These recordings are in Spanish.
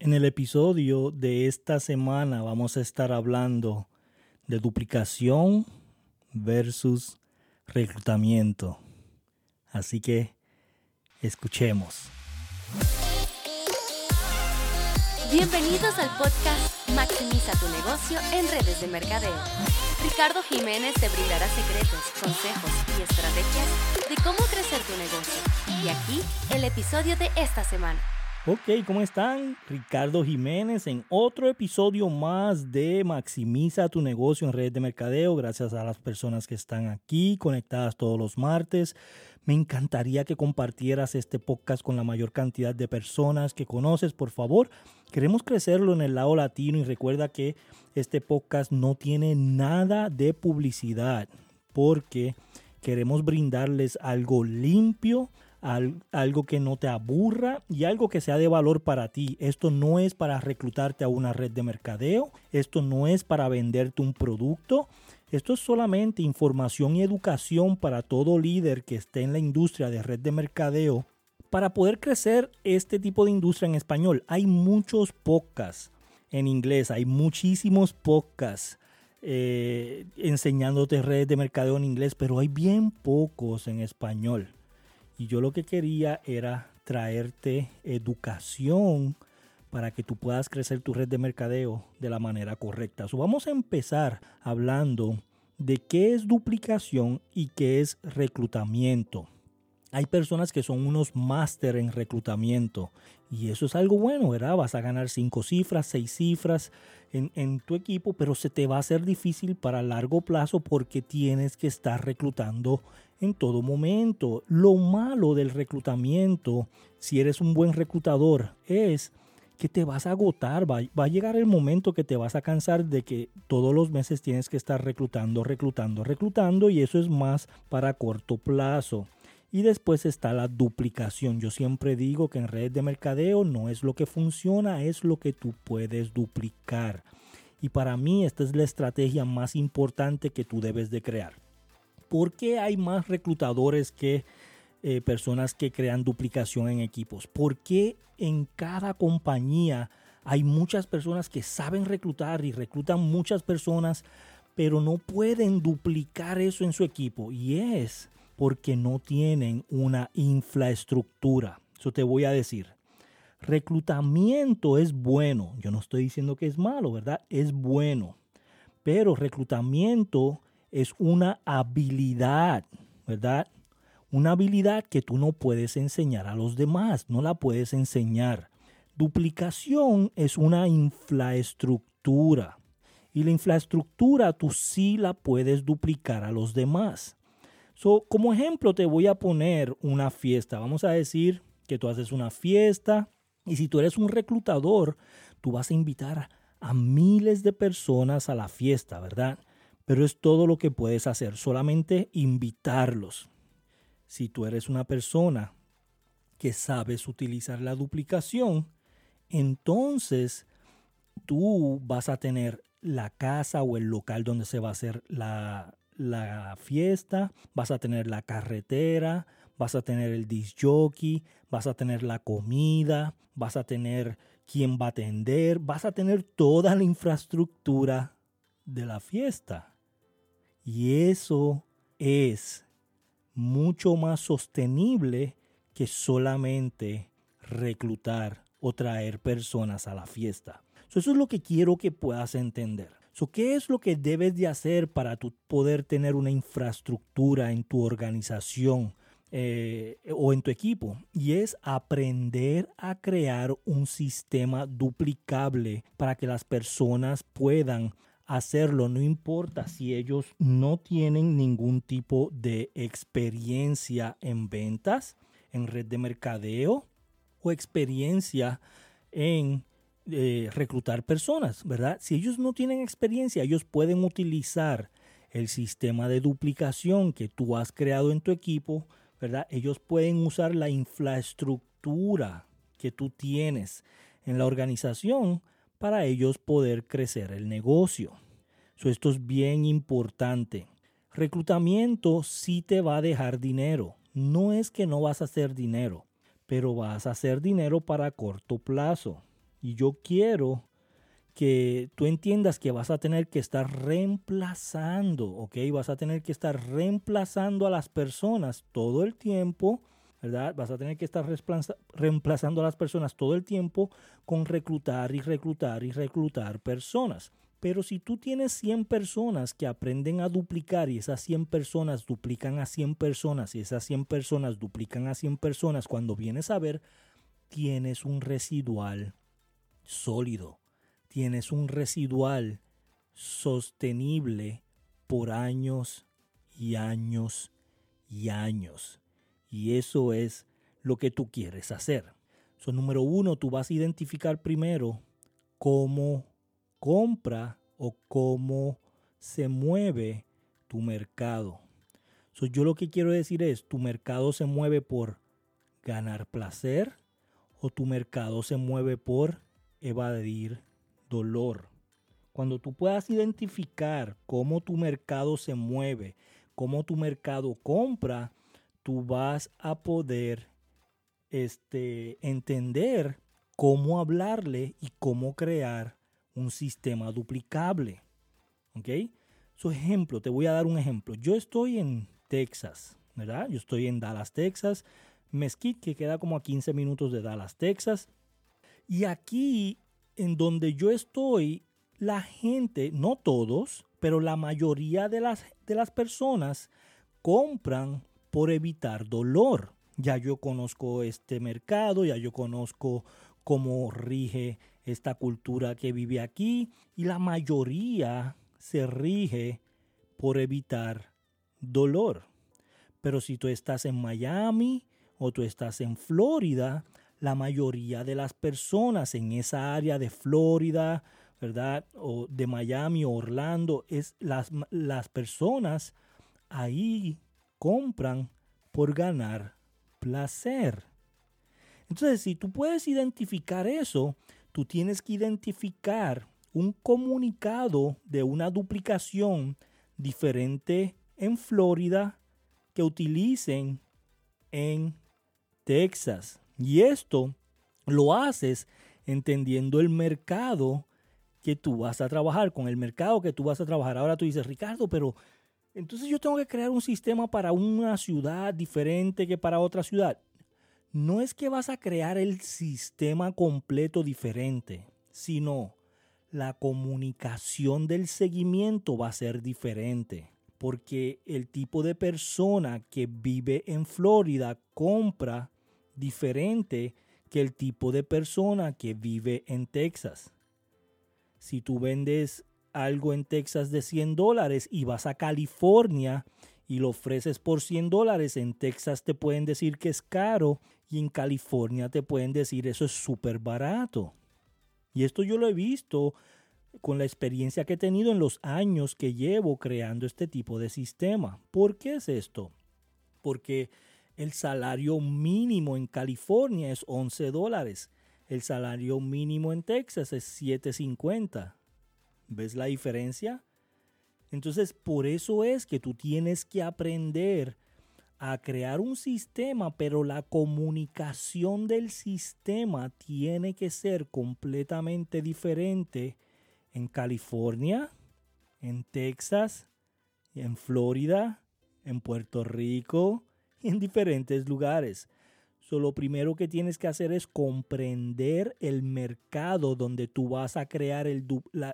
En el episodio de esta semana vamos a estar hablando de duplicación versus reclutamiento. Así que escuchemos. Bienvenidos al podcast Maximiza tu negocio en redes de mercadeo. Ricardo Jiménez te brindará secretos, consejos y estrategias de cómo crecer tu negocio. Y aquí el episodio de esta semana. Ok, ¿cómo están? Ricardo Jiménez en otro episodio más de Maximiza tu negocio en redes de mercadeo. Gracias a las personas que están aquí conectadas todos los martes. Me encantaría que compartieras este podcast con la mayor cantidad de personas que conoces, por favor. Queremos crecerlo en el lado latino y recuerda que este podcast no tiene nada de publicidad porque queremos brindarles algo limpio algo que no te aburra y algo que sea de valor para ti. Esto no es para reclutarte a una red de mercadeo, esto no es para venderte un producto, esto es solamente información y educación para todo líder que esté en la industria de red de mercadeo. Para poder crecer este tipo de industria en español, hay muchos podcasts en inglés, hay muchísimos podcasts eh, enseñándote redes de mercadeo en inglés, pero hay bien pocos en español. Y yo lo que quería era traerte educación para que tú puedas crecer tu red de mercadeo de la manera correcta. vamos a empezar hablando de qué es duplicación y qué es reclutamiento. Hay personas que son unos máster en reclutamiento y eso es algo bueno, ¿verdad? Vas a ganar cinco cifras, seis cifras en, en, tu equipo, pero se te va a hacer difícil para largo plazo porque tienes que estar reclutando en todo momento. Lo malo del reclutamiento, si eres un buen reclutador, es que te vas a agotar, va, a llegar el momento que te vas a cansar de que todos los meses tienes que estar reclutando, reclutando, reclutando y eso es más para corto plazo. Y después está la duplicación. Yo siempre digo que en redes de mercadeo no es lo que funciona, es lo que tú puedes duplicar. Y para mí esta es la estrategia más importante que tú debes de crear. ¿Por qué hay más reclutadores que eh, personas que crean duplicación en equipos? ¿Por qué en cada compañía hay muchas personas que saben reclutar y reclutan muchas personas, pero no pueden duplicar eso en su equipo? Y es porque no tienen una infraestructura. Eso te voy a decir. Reclutamiento es bueno. Yo no estoy diciendo que es malo, ¿verdad? Es bueno. Pero reclutamiento es una habilidad, ¿verdad? Una habilidad que tú no puedes enseñar a los demás, no la puedes enseñar. Duplicación es una infraestructura y la infraestructura tú sí la puedes duplicar a los demás. So, como ejemplo te voy a poner una fiesta. Vamos a decir que tú haces una fiesta y si tú eres un reclutador, tú vas a invitar a miles de personas a la fiesta, ¿verdad? Pero es todo lo que puedes hacer, solamente invitarlos. Si tú eres una persona que sabes utilizar la duplicación, entonces tú vas a tener la casa o el local donde se va a hacer la, fiesta, vas a tener la carretera, vas a tener el disc jockey, vas a tener la comida, vas a tener quién va a atender, vas a tener toda la infraestructura de la fiesta. Y eso es mucho más sostenible que solamente reclutar o traer personas a la fiesta. eso es lo que quiero que puedas entender. ¿Qué es lo que debes de hacer para tu poder tener una infraestructura en tu organización eh, o en tu equipo? Y es aprender a crear un sistema duplicable para que las personas puedan hacerlo, no importa si ellos no tienen ningún tipo de experiencia en ventas, en red de mercadeo o experiencia en eh, reclutar personas, ¿verdad? Si ellos no tienen experiencia, ellos pueden utilizar el sistema de duplicación que tú has creado en tu equipo, ¿verdad? Ellos pueden usar la infraestructura que tú tienes en la organización para ellos poder crecer el negocio. esto es bien importante. Reclutamiento sí te va a dejar dinero. No es que no vas a hacer dinero, pero vas a hacer dinero para corto plazo. Y yo quiero que tú entiendas que vas a tener que estar reemplazando, ¿ok? Vas a tener que estar reemplazando a las personas todo el tiempo, ¿verdad? Vas a tener que estar reemplazando a las personas todo el tiempo con reclutar y reclutar y reclutar personas. Pero si tú tienes 100 personas que aprenden a duplicar y esas 100 personas duplican a 100 personas y esas 100 personas duplican a 100 personas, cuando vienes a ver, tienes un residual sólido tienes un residual sostenible por años y años y años. Y eso es lo que tú quieres hacer. So, número uno, tú vas a identificar primero cómo compra o cómo se mueve tu mercado. So, yo lo que quiero decir es, tu mercado se mueve por ganar placer o tu mercado se mueve por evadir dolor. Cuando tú puedas identificar cómo tu mercado se mueve, cómo tu mercado compra, tú vas a poder este, entender cómo hablarle y cómo crear un sistema duplicable. ¿Ok? Su ejemplo, te voy a dar un ejemplo. Yo estoy en Texas, ¿verdad? Yo estoy en Dallas, Texas. Mesquite, que queda como a 15 minutos de Dallas, Texas. Y aquí en donde yo estoy, la gente, no todos, pero la mayoría de las, de las personas compran por evitar dolor. Ya yo conozco este mercado, ya yo conozco cómo rige esta cultura que vive aquí y la mayoría se rige por evitar dolor. Pero si tú estás en Miami o tú estás en Florida, la mayoría de las personas en esa área de Florida, ¿verdad? O de Miami o Orlando, es las, las personas ahí compran por ganar placer. Entonces, si tú puedes identificar eso, tú tienes que identificar un comunicado de una duplicación diferente en Florida que utilicen en Texas. Y esto lo haces entendiendo el mercado que tú vas a trabajar, con el mercado que tú vas a trabajar. Ahora tú dices, Ricardo, pero entonces yo tengo que crear un sistema para una ciudad diferente que para otra ciudad. No es que vas a crear el sistema completo diferente, sino la comunicación del seguimiento va a ser diferente. Porque el tipo de persona que vive en Florida compra diferente que el tipo de persona que vive en Texas. Si tú vendes algo en Texas de 100 dólares y vas a California y lo ofreces por 100 dólares, en Texas te pueden decir que es caro y en California te pueden decir eso es súper barato. Y esto yo lo he visto con la experiencia que he tenido en los años que llevo creando este tipo de sistema. ¿Por qué es esto? Porque el salario mínimo en California es 11 dólares. El salario mínimo en Texas es 7.50. ¿Ves la diferencia? Entonces, por eso es que tú tienes que aprender a crear un sistema, pero la comunicación del sistema tiene que ser completamente diferente en California, en Texas, en Florida, en Puerto Rico, en diferentes lugares. Lo primero que tienes que hacer es comprender el mercado donde tú vas a crear el,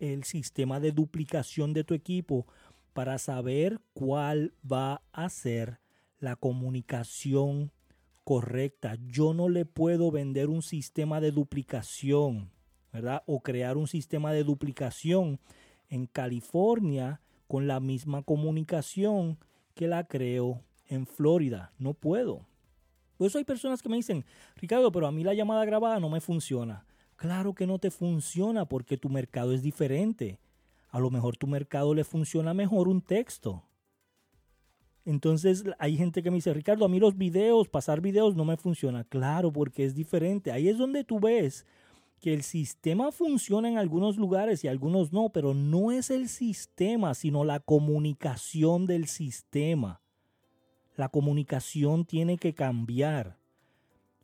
el sistema de duplicación de tu equipo para saber cuál va a ser la comunicación correcta. Yo no le puedo vender un sistema de duplicación, ¿verdad? O crear un sistema de duplicación en California con la misma comunicación que la creo en Florida. No puedo. Por eso hay personas que me dicen, Ricardo, pero a mí la llamada grabada no me funciona. Claro que no te funciona porque tu mercado es diferente. A lo mejor tu mercado le funciona mejor un texto. Entonces hay gente que me dice, Ricardo, a mí los videos, pasar videos no me funciona. Claro, porque es diferente. Ahí es donde tú ves que el sistema funciona en algunos lugares y algunos no, pero no es el sistema, sino la comunicación del sistema. La comunicación tiene que cambiar.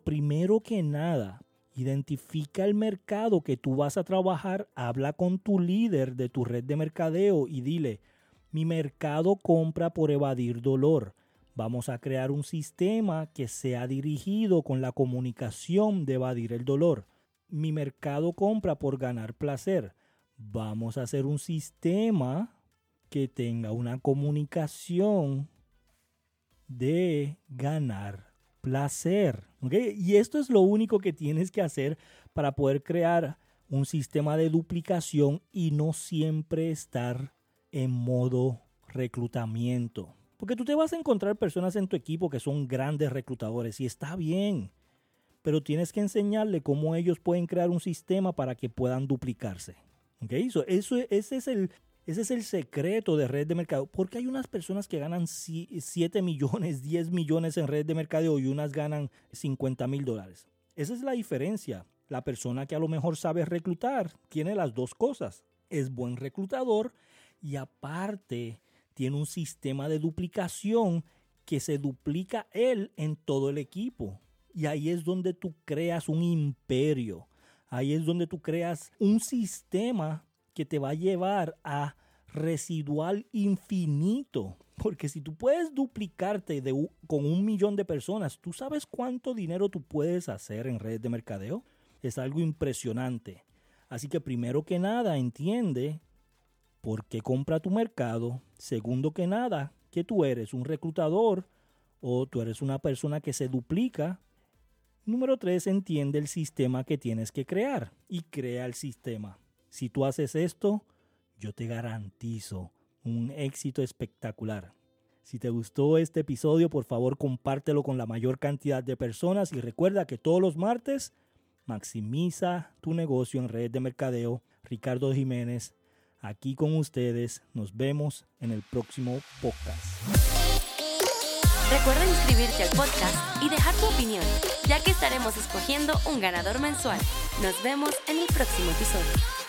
Primero que nada, Identifica el mercado que tú vas a trabajar, habla con tu líder de tu red de mercadeo y dile, mi mercado compra por evadir dolor. Vamos a crear un sistema que sea dirigido con la comunicación de evadir el dolor. Mi mercado compra por ganar placer. Vamos a hacer un sistema que tenga una comunicación de ganar placer. Y esto es lo único que tienes que hacer para poder crear un sistema de duplicación y no siempre estar en modo reclutamiento. Porque tú te vas a encontrar personas en tu equipo que son grandes reclutadores y está bien. Pero tienes que enseñarle cómo ellos pueden crear un sistema para que puedan duplicarse. Eso, eso, ese, es el, ese es el secreto de red de mercado. Porque hay unas personas que ganan 7 millones, 10 millones en red de mercadeo y unas ganan 50 mil dólares. Esa es la diferencia. La persona que a lo mejor sabe reclutar tiene las dos cosas. Es buen reclutador y aparte tiene un sistema de duplicación que se duplica él en todo el equipo. Y ahí es donde tú creas un imperio. Ahí es donde tú creas un sistema que te va a llevar a residual infinito. Porque si tú puedes duplicarte de, con un millón de personas, ¿tú sabes cuánto dinero tú puedes hacer en redes de mercadeo? Es algo impresionante. Así que primero que nada, entiende por qué compra tu mercado. Segundo que nada, que tú eres un reclutador o tú eres una persona que se duplica. Número tres, entiende el sistema que tienes que crear y crea el sistema. Si tú haces esto, yo te garantizo un éxito espectacular. Si te gustó este episodio, por favor compártelo con la mayor cantidad de personas y recuerda que todos los martes maximiza tu negocio en red de mercadeo. Ricardo Jiménez aquí con ustedes. Nos vemos en el próximo podcast. Recuerda inscribirte al podcast y dejar tu opinión, ya que estaremos escogiendo un ganador mensual. Nos vemos en el próximo episodio.